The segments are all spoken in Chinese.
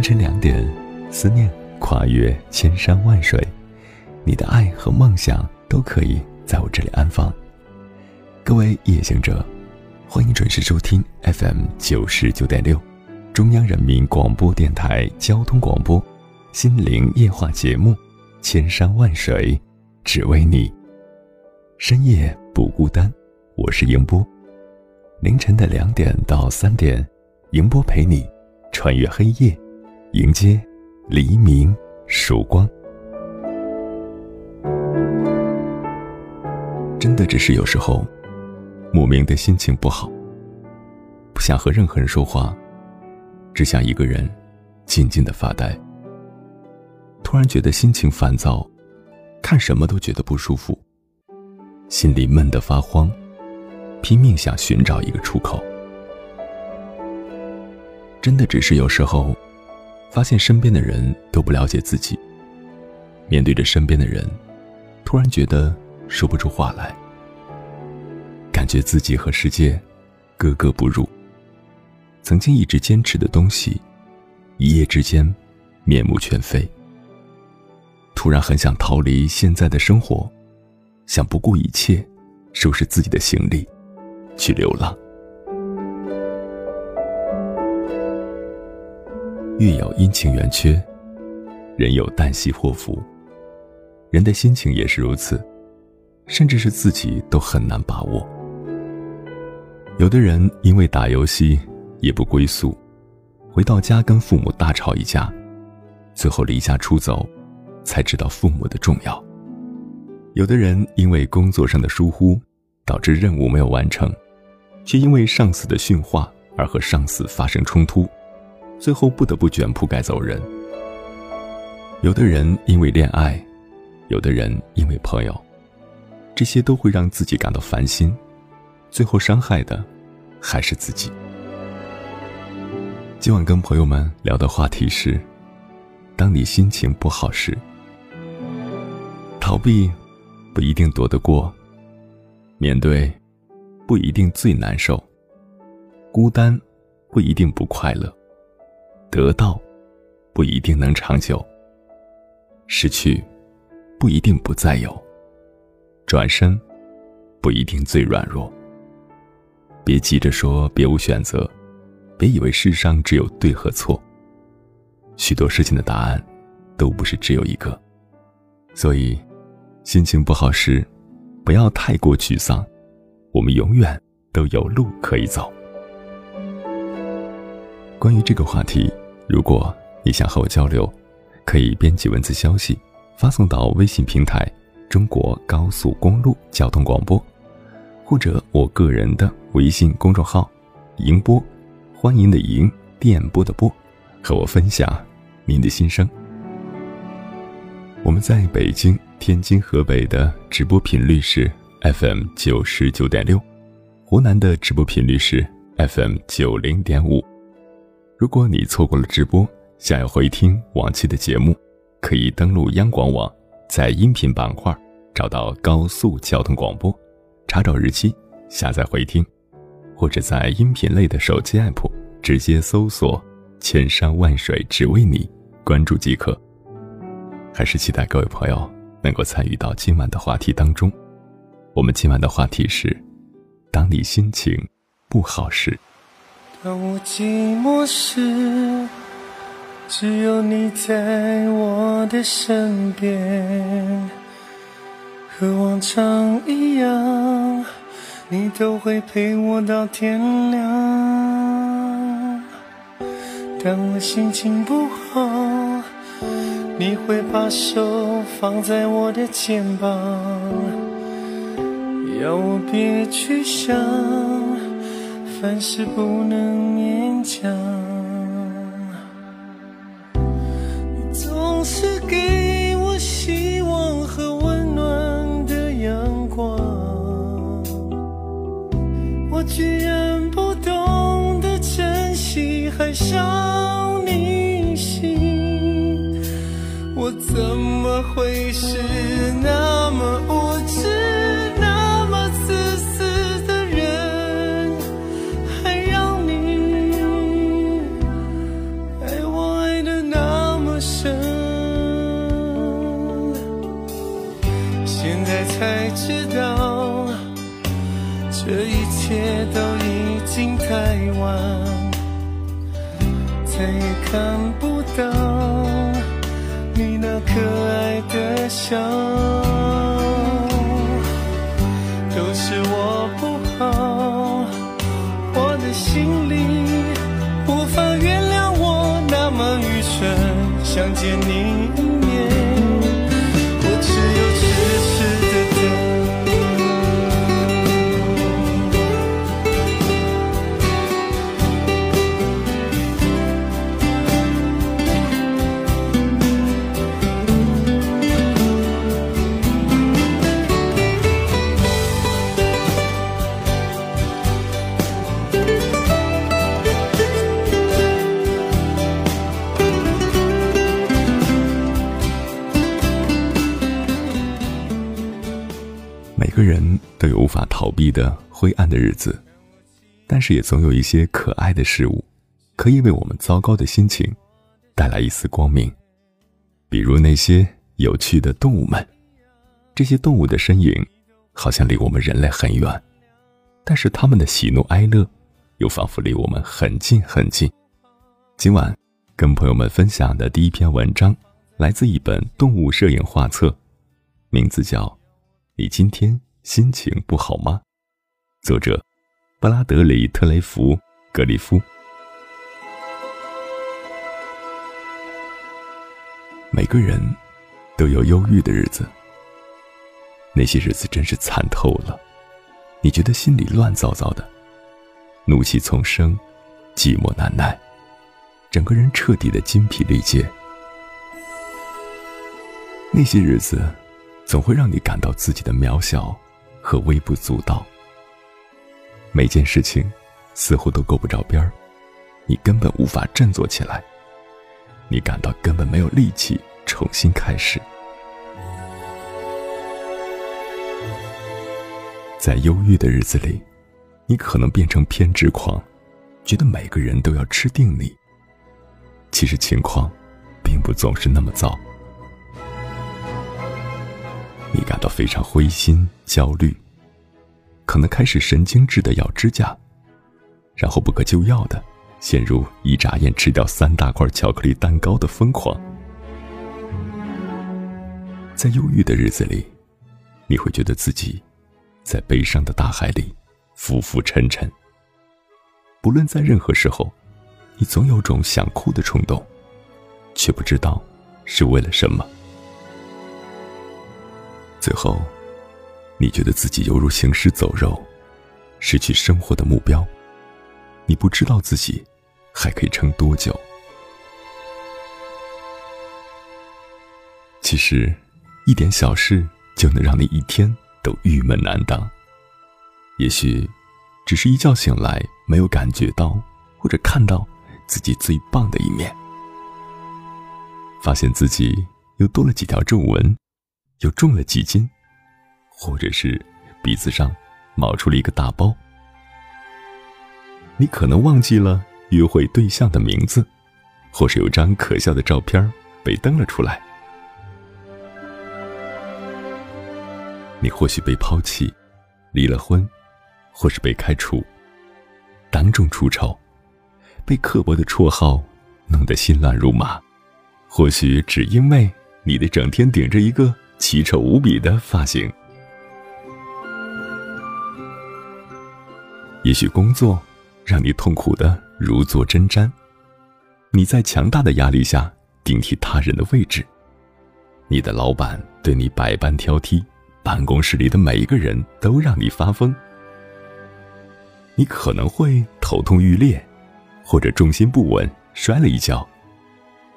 凌晨两点，思念跨越千山万水，你的爱和梦想都可以在我这里安放。各位夜行者，欢迎准时收听 FM 九十九点六，中央人民广播电台交通广播《心灵夜话》节目，《千山万水只为你》，深夜不孤单。我是迎波，凌晨的两点到三点，迎波陪你穿越黑夜。迎接黎明曙光，真的只是有时候莫名的心情不好，不想和任何人说话，只想一个人静静的发呆。突然觉得心情烦躁，看什么都觉得不舒服，心里闷得发慌，拼命想寻找一个出口。真的只是有时候。发现身边的人都不了解自己。面对着身边的人，突然觉得说不出话来，感觉自己和世界格格不入。曾经一直坚持的东西，一夜之间面目全非。突然很想逃离现在的生活，想不顾一切收拾自己的行李，去流浪。月有阴晴圆缺，人有旦夕祸福。人的心情也是如此，甚至是自己都很难把握。有的人因为打游戏夜不归宿，回到家跟父母大吵一架，最后离家出走，才知道父母的重要。有的人因为工作上的疏忽，导致任务没有完成，却因为上司的训话而和上司发生冲突。最后不得不卷铺盖走人。有的人因为恋爱，有的人因为朋友，这些都会让自己感到烦心，最后伤害的还是自己。今晚跟朋友们聊的话题是：当你心情不好时，逃避不一定躲得过，面对不一定最难受，孤单不一定不快乐。得到，不一定能长久；失去，不一定不再有；转身，不一定最软弱。别急着说别无选择，别以为世上只有对和错。许多事情的答案，都不是只有一个。所以，心情不好时，不要太过沮丧。我们永远都有路可以走。关于这个话题。如果你想和我交流，可以编辑文字消息，发送到微信平台“中国高速公路交通广播”，或者我个人的微信公众号“迎波”，欢迎的迎，电波的波，和我分享您的心声。我们在北京、天津、河北的直播频率是 FM 九十九点六，湖南的直播频率是 FM 九零点五。如果你错过了直播，想要回听往期的节目，可以登录央广网，在音频板块找到高速交通广播，查找日期，下载回听，或者在音频类的手机 app 直接搜索“千山万水只为你”，关注即可。还是期待各位朋友能够参与到今晚的话题当中。我们今晚的话题是：当你心情不好时。当我寂寞时，只有你在我的身边，和往常一样，你都会陪我到天亮。当我心情不好，你会把手放在我的肩膀，要我别去想。凡事不能勉强，你总是给我希望和温暖的阳光，我居然不懂得珍惜，还伤你心，我怎么会是那灰暗的日子，但是也总有一些可爱的事物，可以为我们糟糕的心情带来一丝光明。比如那些有趣的动物们，这些动物的身影好像离我们人类很远，但是他们的喜怒哀乐又仿佛离我们很近很近。今晚跟朋友们分享的第一篇文章，来自一本动物摄影画册，名字叫《你今天》。心情不好吗？作者：布拉德里·特雷弗·格里夫。每个人都有忧郁的日子，那些日子真是惨透了。你觉得心里乱糟糟的，怒气丛生，寂寞难耐，整个人彻底的精疲力竭。那些日子总会让你感到自己的渺小。和微不足道，每件事情似乎都够不着边儿，你根本无法振作起来，你感到根本没有力气重新开始。在忧郁的日子里，你可能变成偏执狂，觉得每个人都要吃定你。其实情况并不总是那么糟。你感到非常灰心、焦虑，可能开始神经质的咬指甲，然后不可救药的陷入一眨眼吃掉三大块巧克力蛋糕的疯狂。在忧郁的日子里，你会觉得自己在悲伤的大海里浮浮沉沉。不论在任何时候，你总有种想哭的冲动，却不知道是为了什么。最后，你觉得自己犹如行尸走肉，失去生活的目标。你不知道自己还可以撑多久。其实，一点小事就能让你一天都郁闷难当。也许，只是一觉醒来没有感觉到或者看到自己最棒的一面，发现自己又多了几条皱纹。又重了几斤，或者是鼻子上冒出了一个大包。你可能忘记了约会对象的名字，或是有张可笑的照片被登了出来。你或许被抛弃，离了婚，或是被开除，当众出丑，被刻薄的绰号弄得心乱如麻，或许只因为你的整天顶着一个奇丑无比的发型。也许工作让你痛苦的如坐针毡，你在强大的压力下顶替他人的位置，你的老板对你百般挑剔，办公室里的每一个人都让你发疯，你可能会头痛欲裂，或者重心不稳摔了一跤，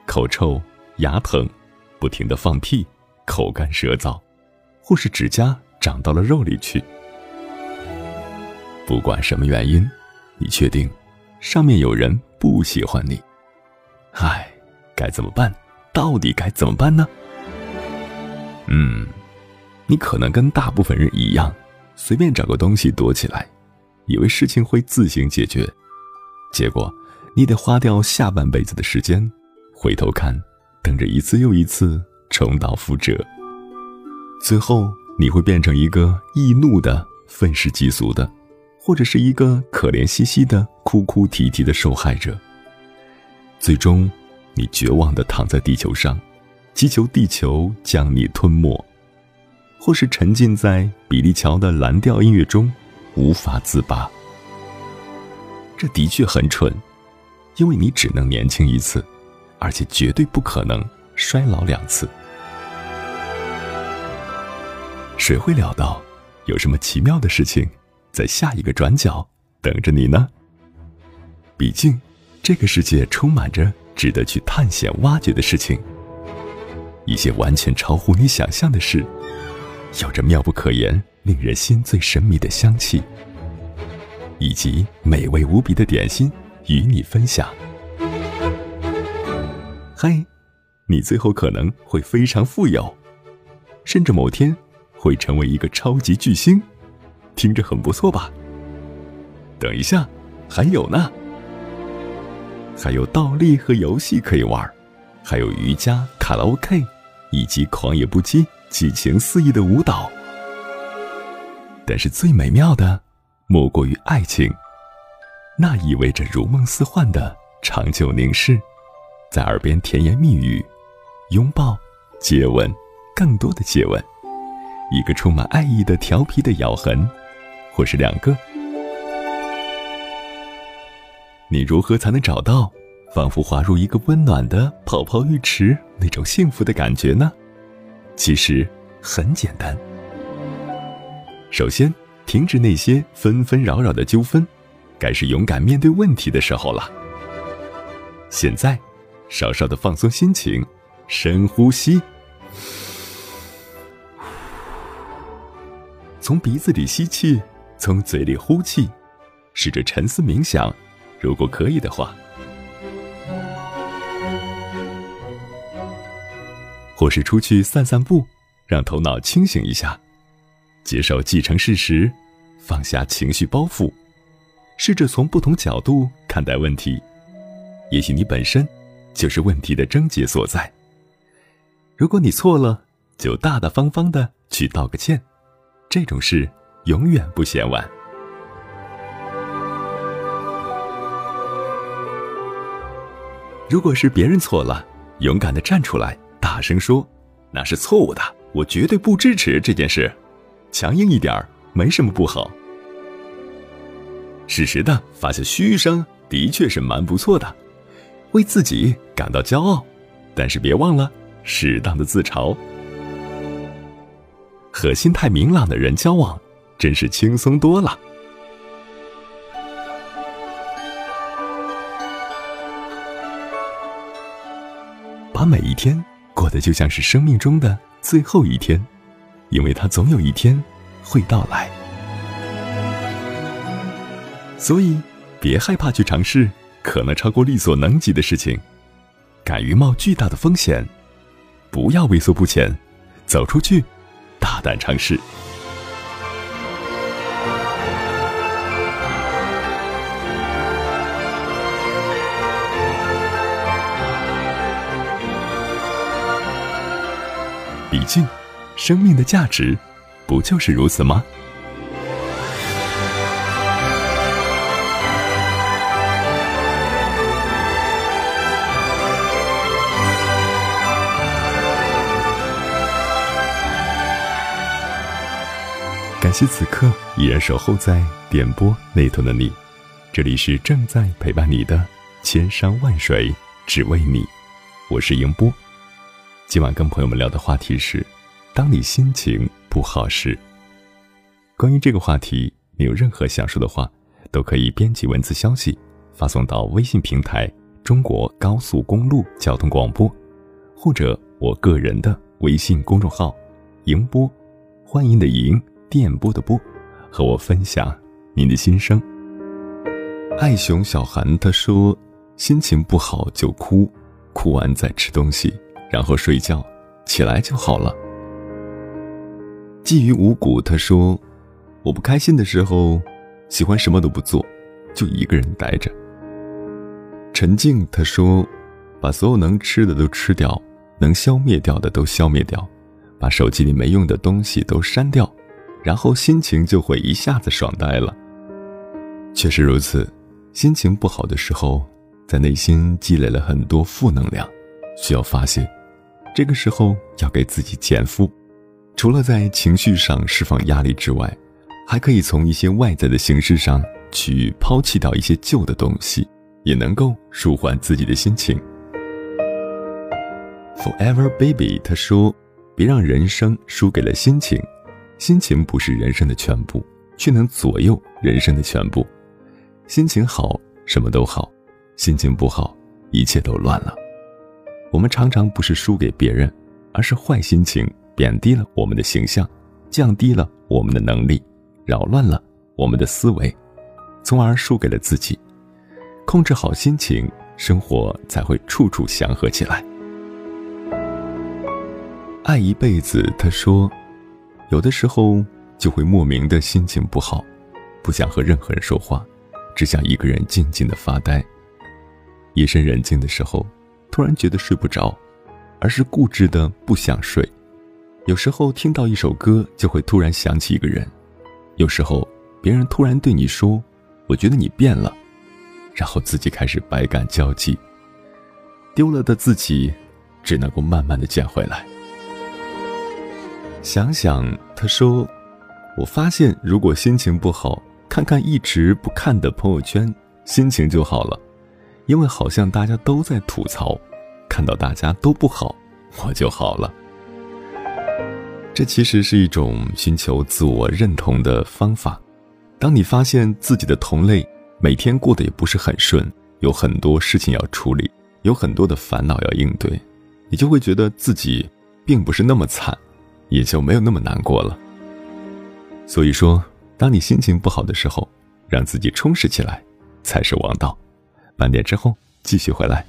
口臭、牙疼，不停的放屁，口干舌燥，或是指甲长到了肉里去。不管什么原因，你确定上面有人不喜欢你？唉，该怎么办？到底该怎么办呢？嗯，你可能跟大部分人一样，随便找个东西躲起来，以为事情会自行解决。结果，你得花掉下半辈子的时间，回头看，等着一次又一次重蹈覆辙。最后，你会变成一个易怒的、愤世嫉俗的。或者是一个可怜兮兮的、哭哭啼啼的受害者。最终，你绝望的躺在地球上，祈求地球将你吞没；或是沉浸在比利乔的蓝调音乐中，无法自拔。这的确很蠢，因为你只能年轻一次，而且绝对不可能衰老两次。谁会料到，有什么奇妙的事情？在下一个转角等着你呢。毕竟，这个世界充满着值得去探险、挖掘的事情。一些完全超乎你想象的事，有着妙不可言、令人心醉神迷的香气，以及美味无比的点心与你分享。嗨，你最后可能会非常富有，甚至某天会成为一个超级巨星。听着很不错吧？等一下，还有呢，还有倒立和游戏可以玩，还有瑜伽、卡拉 OK，以及狂野不羁、激情四溢的舞蹈。但是最美妙的，莫过于爱情，那意味着如梦似幻的长久凝视，在耳边甜言蜜语，拥抱、接吻，更多的接吻，一个充满爱意的调皮的咬痕。或是两个，你如何才能找到仿佛滑入一个温暖的泡泡浴池那种幸福的感觉呢？其实很简单。首先，停止那些纷纷扰扰的纠纷，该是勇敢面对问题的时候了。现在，稍稍的放松心情，深呼吸，从鼻子里吸气。从嘴里呼气，试着沉思冥想，如果可以的话，或是出去散散步，让头脑清醒一下，接受既成事实，放下情绪包袱，试着从不同角度看待问题。也许你本身就是问题的症结所在。如果你错了，就大大方方的去道个歉，这种事。永远不嫌晚。如果是别人错了，勇敢的站出来，大声说：“那是错误的，我绝对不支持这件事。”强硬一点儿，没什么不好。适时的发下嘘声，的确是蛮不错的，为自己感到骄傲。但是别忘了适当的自嘲。和心态明朗的人交往。真是轻松多了。把每一天过得就像是生命中的最后一天，因为它总有一天会到来。所以，别害怕去尝试可能超过力所能及的事情，敢于冒巨大的风险，不要畏缩不前，走出去，大胆尝试。毕竟，生命的价值不就是如此吗？感谢此刻依然守候在点播那头的你，这里是正在陪伴你的千山万水只为你，我是迎波。今晚跟朋友们聊的话题是：当你心情不好时。关于这个话题，你有任何想说的话，都可以编辑文字消息发送到微信平台“中国高速公路交通广播”，或者我个人的微信公众号“迎波”，欢迎的迎。电波的波，和我分享您的心声。爱熊小韩他说：“心情不好就哭，哭完再吃东西，然后睡觉，起来就好了。”鲫鱼五谷他说：“我不开心的时候，喜欢什么都不做，就一个人待着。”陈静他说：“把所有能吃的都吃掉，能消灭掉的都消灭掉，把手机里没用的东西都删掉。”然后心情就会一下子爽呆了。确实如此，心情不好的时候，在内心积累了很多负能量，需要发泄。这个时候要给自己减负，除了在情绪上释放压力之外，还可以从一些外在的形式上去抛弃掉一些旧的东西，也能够舒缓自己的心情。Forever Baby 他说：“别让人生输给了心情。”心情不是人生的全部，却能左右人生的全部。心情好，什么都好；心情不好，一切都乱了。我们常常不是输给别人，而是坏心情贬低了我们的形象，降低了我们的能力，扰乱了我们的思维，从而输给了自己。控制好心情，生活才会处处祥和起来。爱一辈子，他说。有的时候就会莫名的心情不好，不想和任何人说话，只想一个人静静的发呆。夜深人静的时候，突然觉得睡不着，而是固执的不想睡。有时候听到一首歌，就会突然想起一个人。有时候别人突然对你说：“我觉得你变了”，然后自己开始百感交集。丢了的自己，只能够慢慢的捡回来。想想，他说：“我发现，如果心情不好，看看一直不看的朋友圈，心情就好了。因为好像大家都在吐槽，看到大家都不好，我就好了。这其实是一种寻求自我认同的方法。当你发现自己的同类每天过得也不是很顺，有很多事情要处理，有很多的烦恼要应对，你就会觉得自己并不是那么惨。”也就没有那么难过了。所以说，当你心情不好的时候，让自己充实起来，才是王道。半点之后继续回来。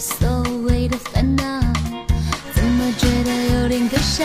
所谓的烦恼，怎么觉得有点可笑？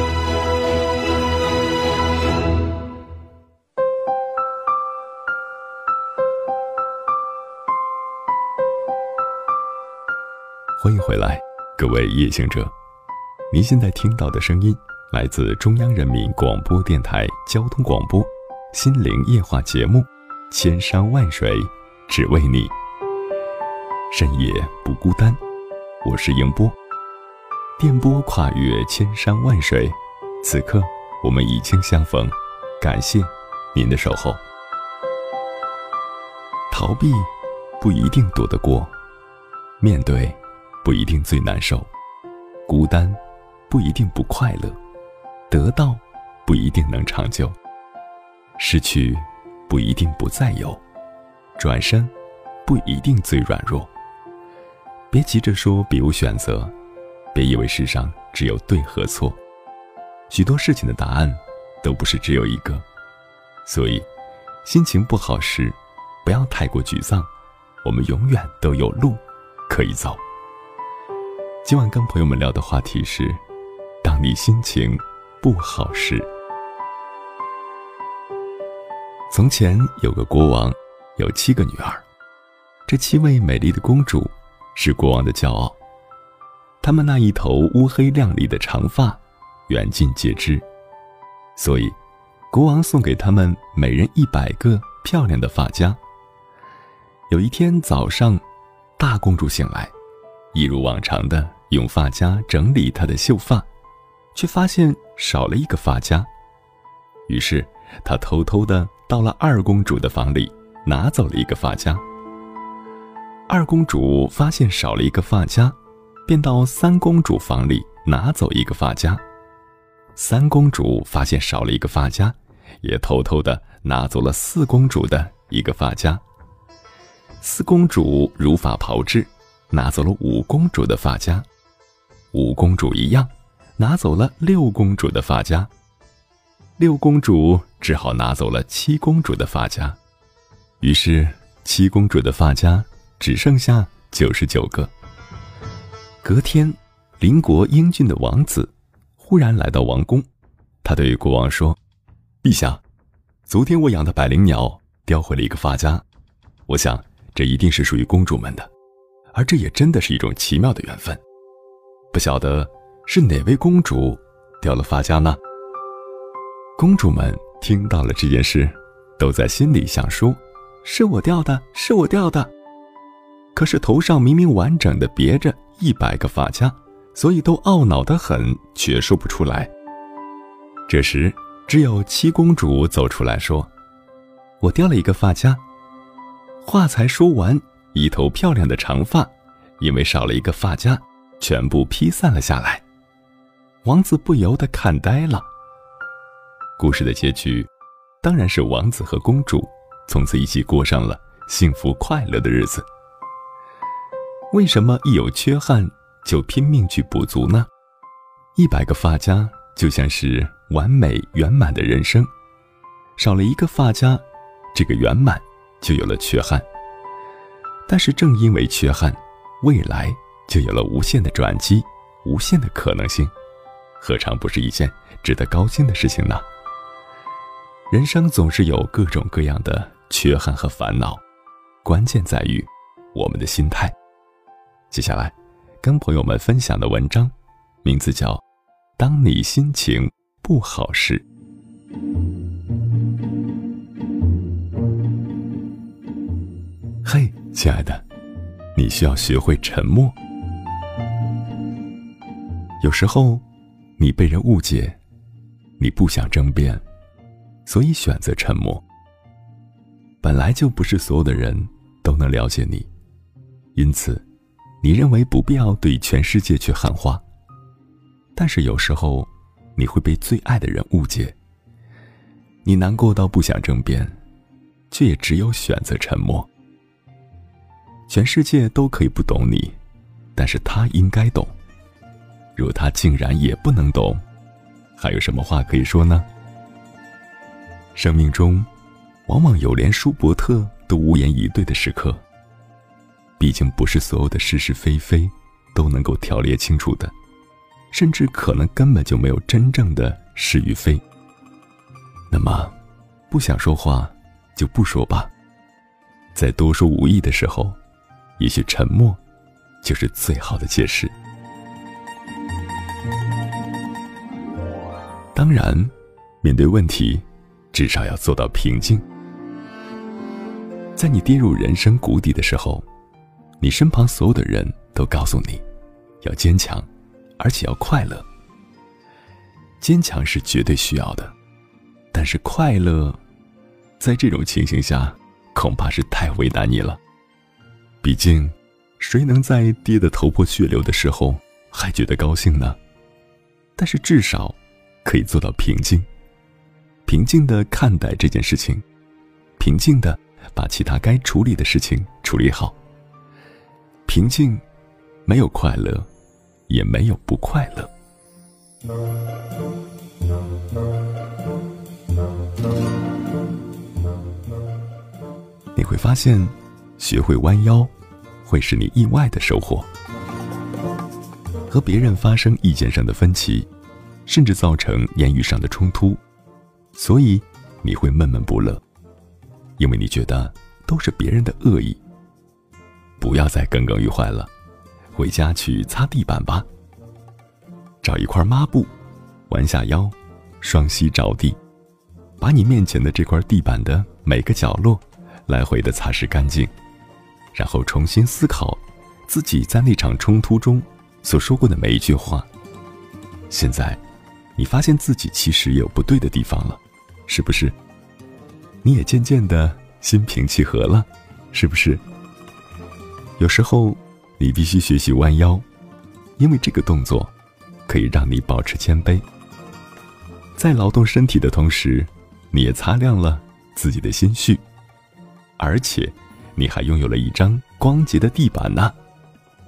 欢迎回来，各位夜行者。您现在听到的声音来自中央人民广播电台交通广播《心灵夜话》节目《千山万水只为你》，深夜不孤单。我是迎波，电波跨越千山万水，此刻我们已经相逢，感谢您的守候。逃避不一定躲得过，面对。不一定最难受，孤单不一定不快乐，得到不一定能长久，失去不一定不再有，转身不一定最软弱。别急着说别无选择，别以为世上只有对和错，许多事情的答案都不是只有一个。所以，心情不好时，不要太过沮丧，我们永远都有路可以走。今晚跟朋友们聊的话题是：当你心情不好时。从前有个国王，有七个女儿，这七位美丽的公主是国王的骄傲。她们那一头乌黑亮丽的长发，远近皆知，所以国王送给她们每人一百个漂亮的发夹。有一天早上，大公主醒来。一如往常的用发夹整理她的秀发，却发现少了一个发夹。于是，她偷偷的到了二公主的房里，拿走了一个发夹。二公主发现少了一个发夹，便到三公主房里拿走一个发夹。三公主发现少了一个发夹，也偷偷的拿走了四公主的一个发夹。四公主如法炮制。拿走了五公主的发夹，五公主一样，拿走了六公主的发夹。六公主只好拿走了七公主的发夹，于是七公主的发夹只剩下九十九个。隔天，邻国英俊的王子忽然来到王宫，他对国王说：“陛下，昨天我养的百灵鸟叼回了一个发夹，我想这一定是属于公主们的。”而这也真的是一种奇妙的缘分，不晓得是哪位公主掉了发夹呢？公主们听到了这件事，都在心里想说：“是我掉的，是我掉的。”可是头上明明完整的别着一百个发夹，所以都懊恼的很，却说不出来。这时，只有七公主走出来说：“我掉了一个发夹。”话才说完，一头漂亮的长发，因为少了一个发夹，全部披散了下来。王子不由得看呆了。故事的结局，当然是王子和公主从此一起过上了幸福快乐的日子。为什么一有缺憾就拼命去补足呢？一百个发夹就像是完美圆满的人生，少了一个发夹，这个圆满就有了缺憾。但是正因为缺憾，未来就有了无限的转机，无限的可能性，何尝不是一件值得高兴的事情呢？人生总是有各种各样的缺憾和烦恼，关键在于我们的心态。接下来，跟朋友们分享的文章，名字叫《当你心情不好时》。亲爱的，你需要学会沉默。有时候，你被人误解，你不想争辩，所以选择沉默。本来就不是所有的人都能了解你，因此。你认为不必要对全世界去喊话，但是有时候，你会被最爱的人误解。你难过到不想争辩，却也只有选择沉默。全世界都可以不懂你，但是他应该懂。若他竟然也不能懂，还有什么话可以说呢？生命中，往往有连舒伯特都无言以对的时刻。毕竟不是所有的是是非非都能够条列清楚的，甚至可能根本就没有真正的是与非。那么，不想说话就不说吧。在多说无益的时候，也许沉默就是最好的解释。当然，面对问题，至少要做到平静。在你跌入人生谷底的时候。你身旁所有的人都告诉你，要坚强，而且要快乐。坚强是绝对需要的，但是快乐，在这种情形下，恐怕是太为难你了。毕竟，谁能在跌得头破血流的时候还觉得高兴呢？但是至少，可以做到平静，平静的看待这件事情，平静的把其他该处理的事情处理好。平静，没有快乐，也没有不快乐。你会发现，学会弯腰，会是你意外的收获。和别人发生意见上的分歧，甚至造成言语上的冲突，所以你会闷闷不乐，因为你觉得都是别人的恶意。不要再耿耿于怀了，回家去擦地板吧。找一块抹布，弯下腰，双膝着地，把你面前的这块地板的每个角落来回的擦拭干净，然后重新思考自己在那场冲突中所说过的每一句话。现在，你发现自己其实有不对的地方了，是不是？你也渐渐的心平气和了，是不是？有时候，你必须学习弯腰，因为这个动作可以让你保持谦卑。在劳动身体的同时，你也擦亮了自己的心绪，而且你还拥有了一张光洁的地板呢。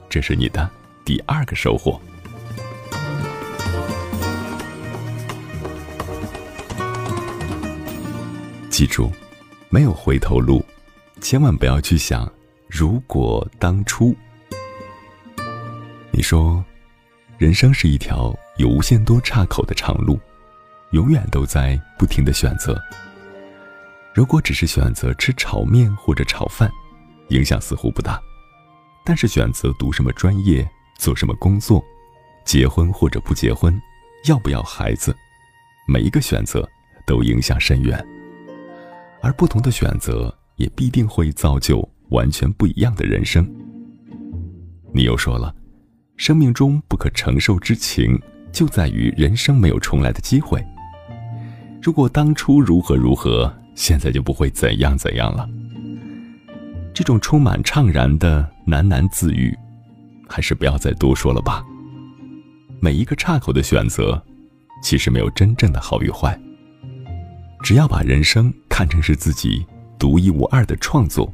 这是你的第二个收获。记住，没有回头路，千万不要去想。如果当初，你说，人生是一条有无限多岔口的长路，永远都在不停的选择。如果只是选择吃炒面或者炒饭，影响似乎不大；但是选择读什么专业、做什么工作、结婚或者不结婚、要不要孩子，每一个选择都影响深远。而不同的选择，也必定会造就完全不一样的人生。你又说了，生命中不可承受之情，就在于人生没有重来的机会。如果当初如何如何，现在就不会怎样怎样了。这种充满怅然的喃喃自语，还是不要再多说了吧。每一个岔口的选择，其实没有真正的好与坏。只要把人生看成是自己独一无二的创作，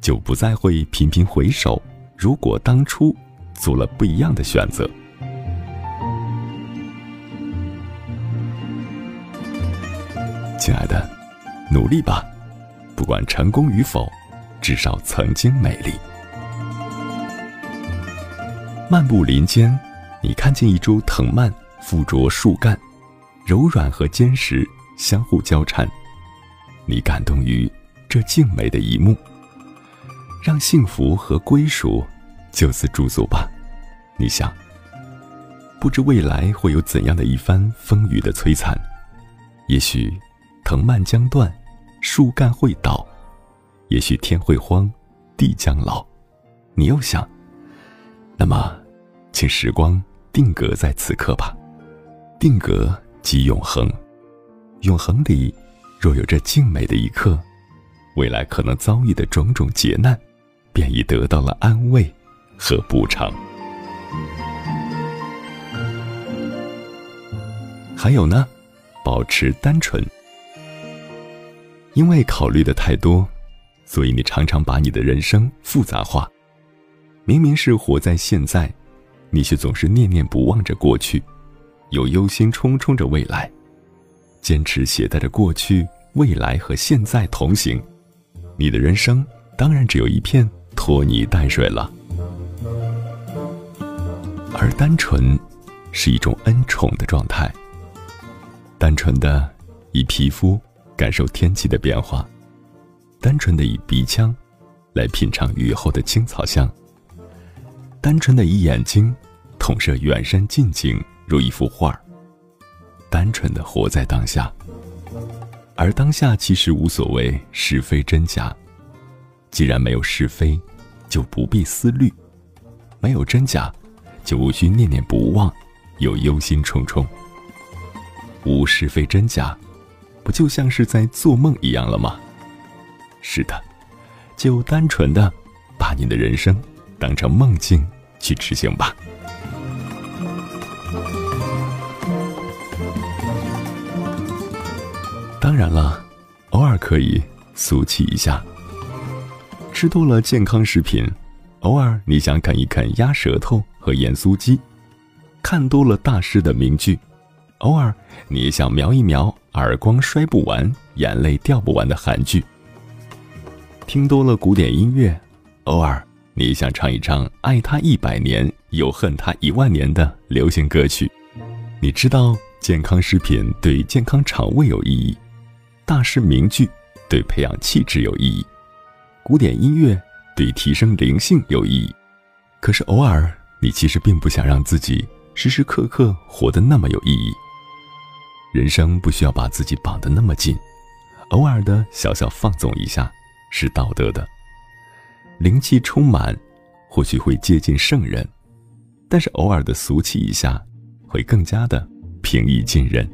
就不再会频频回首。如果当初做了不一样的选择，亲爱的，努力吧，不管成功与否。至少曾经美丽。漫步林间，你看见一株藤蔓附着树干，柔软和坚实相互交缠。你感动于这静美的一幕，让幸福和归属就此驻足吧。你想，不知未来会有怎样的一番风雨的摧残？也许藤蔓将断，树干会倒。也许天会荒，地将老，你又想，那么，请时光定格在此刻吧，定格即永恒，永恒里若有这静美的一刻，未来可能遭遇的种种劫难，便已得到了安慰和补偿。还有呢，保持单纯，因为考虑的太多。所以你常常把你的人生复杂化，明明是活在现在，你却总是念念不忘着过去，又忧心忡忡着未来，坚持携带着过去、未来和现在同行，你的人生当然只有一片拖泥带水了。而单纯，是一种恩宠的状态。单纯的，以皮肤感受天气的变化。单纯的以鼻腔，来品尝雨后的青草香。单纯的以眼睛，统摄远山近景如一幅画儿。单纯的活在当下，而当下其实无所谓是非真假。既然没有是非，就不必思虑；没有真假，就无需念念不忘，又忧心忡忡。无是非真假，不就像是在做梦一样了吗？是的，就单纯的把你的人生当成梦境去执行吧。当然了，偶尔可以俗气一下。吃多了健康食品，偶尔你想啃一啃鸭舌头和盐酥鸡；看多了大师的名句，偶尔你想瞄一瞄耳光摔不完、眼泪掉不完的韩剧。听多了古典音乐，偶尔你想唱一唱“爱他一百年，又恨他一万年”的流行歌曲。你知道健康食品对健康肠胃有意义，大师名句对培养气质有意义，古典音乐对提升灵性有意义。可是偶尔你其实并不想让自己时时刻刻活得那么有意义。人生不需要把自己绑得那么紧，偶尔的小小放纵一下。是道德的，灵气充满，或许会接近圣人；但是偶尔的俗气一下，会更加的平易近人。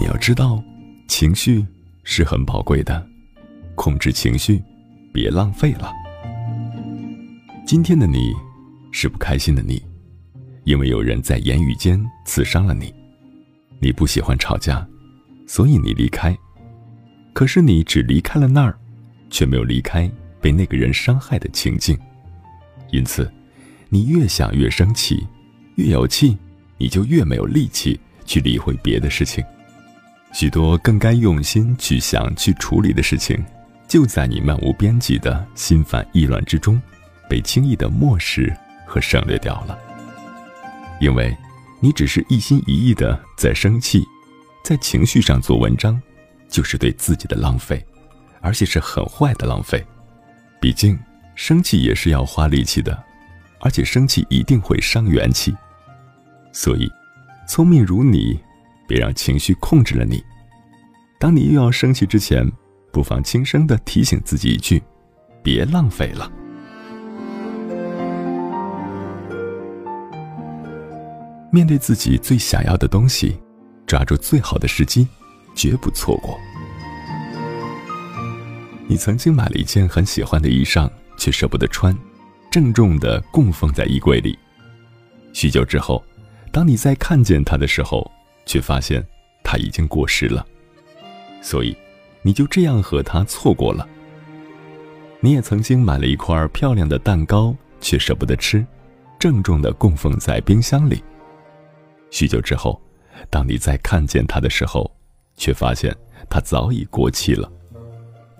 你要知道，情绪是很宝贵的，控制情绪，别浪费了。今天的你，是不开心的你。因为有人在言语间刺伤了你，你不喜欢吵架，所以你离开。可是你只离开了那儿，却没有离开被那个人伤害的情境。因此，你越想越生气，越有气，你就越没有力气去理会别的事情。许多更该用心去想、去处理的事情，就在你漫无边际的心烦意乱之中，被轻易的漠视和省略掉了。因为，你只是一心一意的在生气，在情绪上做文章，就是对自己的浪费，而且是很坏的浪费。毕竟，生气也是要花力气的，而且生气一定会伤元气。所以，聪明如你，别让情绪控制了你。当你又要生气之前，不妨轻声的提醒自己一句：“别浪费了。”面对自己最想要的东西，抓住最好的时机，绝不错过。你曾经买了一件很喜欢的衣裳，却舍不得穿，郑重的供奉在衣柜里。许久之后，当你再看见它的时候，却发现它已经过时了。所以，你就这样和它错过了。你也曾经买了一块漂亮的蛋糕，却舍不得吃，郑重的供奉在冰箱里。许久之后，当你再看见它的时候，却发现它早已过期了。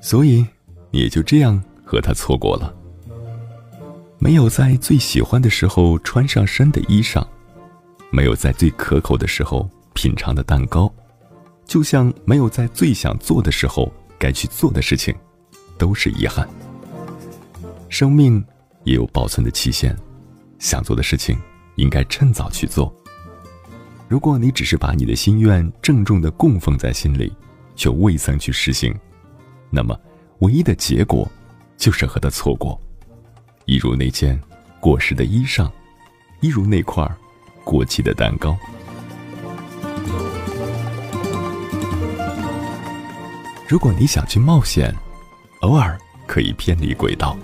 所以，你也就这样和他错过了。没有在最喜欢的时候穿上身的衣裳，没有在最可口的时候品尝的蛋糕，就像没有在最想做的时候该去做的事情，都是遗憾。生命也有保存的期限，想做的事情应该趁早去做。如果你只是把你的心愿郑重的供奉在心里，却未曾去实行。那么，唯一的结果，就是和他错过，一如那件过时的衣裳，一如那块过期的蛋糕。如果你想去冒险，偶尔可以偏离轨道。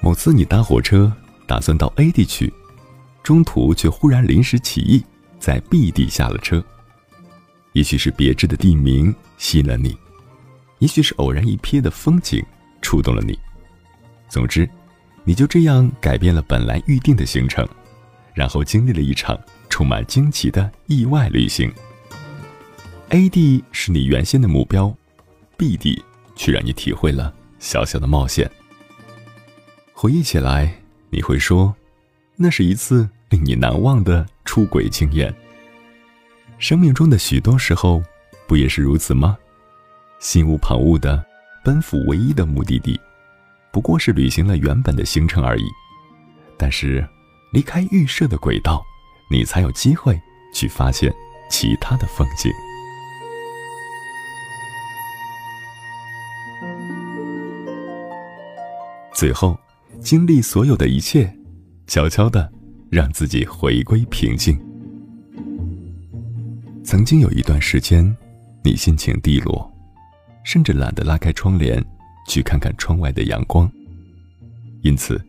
某次你搭火车打算到 A 地去，中途却忽然临时起意，在 B 地下了车。也许是别致的地名吸引了你。也许是偶然一瞥的风景触动了你，总之，你就这样改变了本来预定的行程，然后经历了一场充满惊奇的意外旅行。A 地是你原先的目标，B 地却让你体会了小小的冒险。回忆起来，你会说，那是一次令你难忘的出轨经验。生命中的许多时候，不也是如此吗？心无旁骛的奔赴唯一的目的地，不过是履行了原本的行程而已。但是，离开预设的轨道，你才有机会去发现其他的风景。最后，经历所有的一切，悄悄的让自己回归平静。曾经有一段时间，你心情低落。甚至懒得拉开窗帘，去看看窗外的阳光。因此，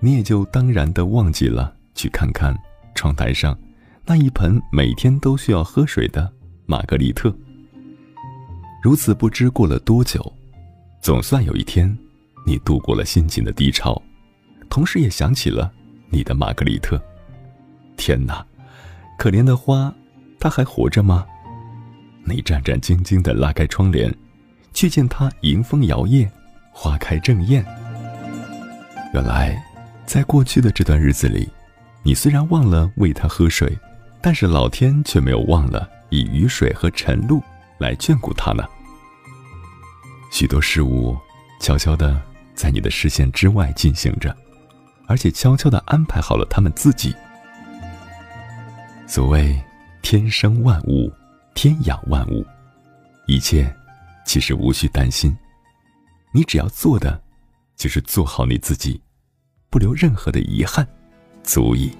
你也就当然的忘记了去看看窗台上那一盆每天都需要喝水的玛格丽特。如此不知过了多久，总算有一天，你度过了心情的低潮，同时也想起了你的玛格丽特。天哪，可怜的花，它还活着吗？你战战兢兢的拉开窗帘。却见它迎风摇曳，花开正艳。原来，在过去的这段日子里，你虽然忘了喂它喝水，但是老天却没有忘了以雨水和晨露来眷顾它呢。许多事物悄悄的在你的视线之外进行着，而且悄悄的安排好了他们自己。所谓天生万物，天养万物，一切。其实无需担心，你只要做的，就是做好你自己，不留任何的遗憾，足矣。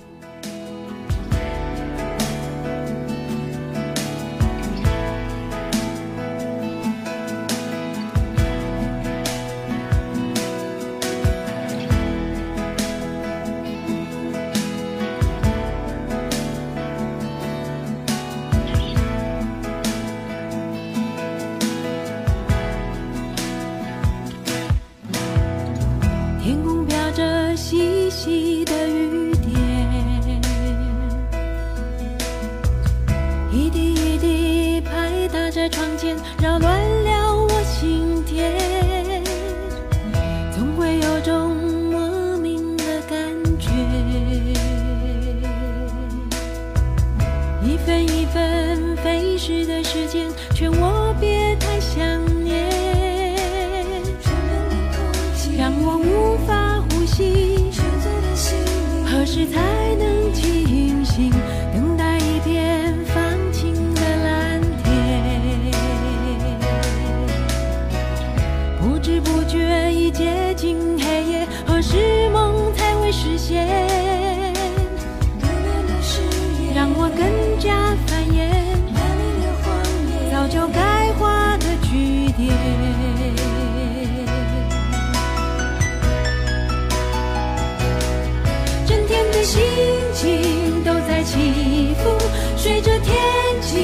天气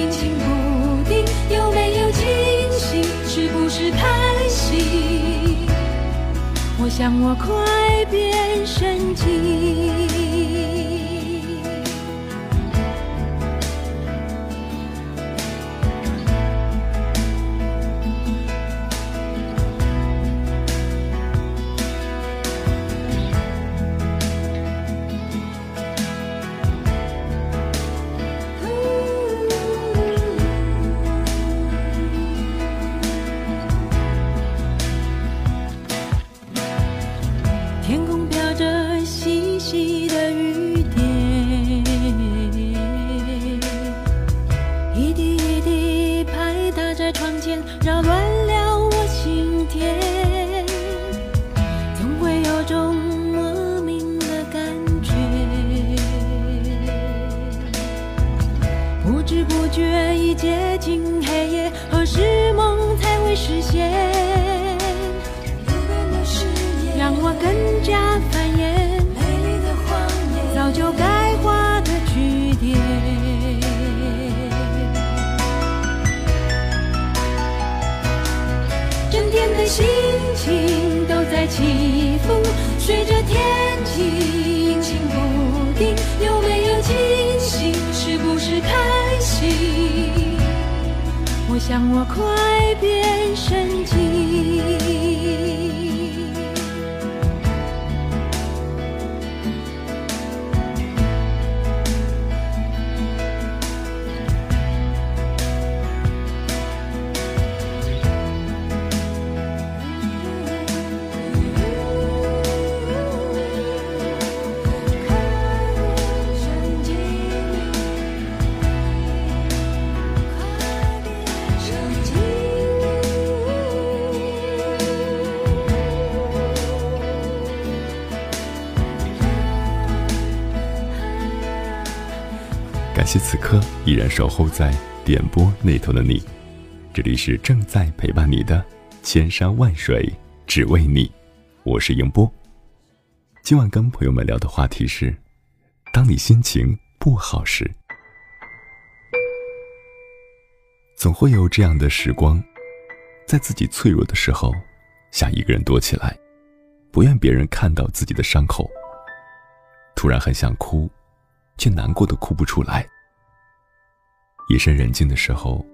阴晴不定，有没有惊喜？是不是开心？我想我快变神经。在起伏，随着天气阴晴不定，有没有惊喜？是不是开心？我想我快变神经。谢此刻依然守候在点播那头的你，这里是正在陪伴你的千山万水只为你，我是迎波。今晚跟朋友们聊的话题是：当你心情不好时，总会有这样的时光，在自己脆弱的时候，想一个人躲起来，不愿别人看到自己的伤口。突然很想哭。却难过的哭不出来。夜深人静的时候，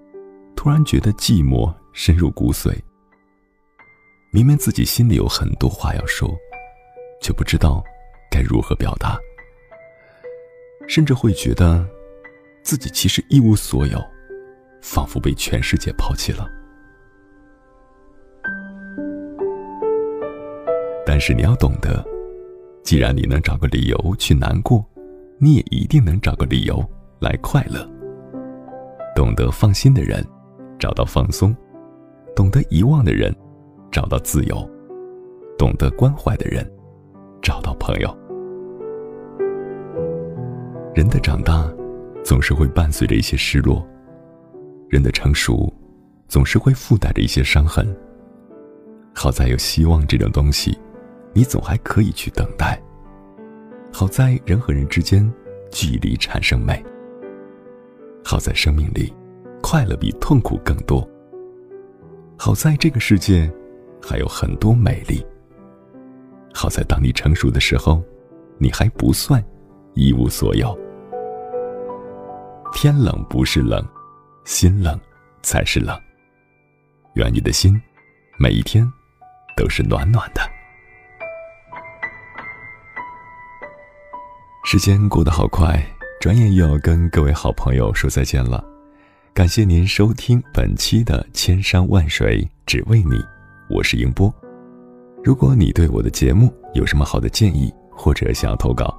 突然觉得寂寞深入骨髓。明明自己心里有很多话要说，却不知道该如何表达，甚至会觉得自己其实一无所有，仿佛被全世界抛弃了。但是你要懂得，既然你能找个理由去难过。你也一定能找个理由来快乐。懂得放心的人，找到放松；懂得遗忘的人，找到自由；懂得关怀的人，找到朋友。人的长大，总是会伴随着一些失落；人的成熟，总是会附带着一些伤痕。好在有希望这种东西，你总还可以去等待。好在人和人之间，距离产生美。好在生命里，快乐比痛苦更多。好在这个世界，还有很多美丽。好在当你成熟的时候，你还不算一无所有。天冷不是冷，心冷才是冷。愿你的心，每一天都是暖暖的。时间过得好快，转眼又要跟各位好朋友说再见了。感谢您收听本期的《千山万水只为你》，我是迎波。如果你对我的节目有什么好的建议，或者想要投稿，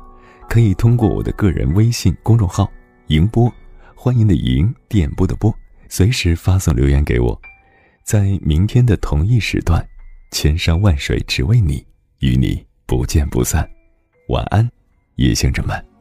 可以通过我的个人微信公众号“迎波”，欢迎的迎，电波的波，随时发送留言给我。在明天的同一时段，千山万水只为你，与你不见不散。晚安，夜行者们。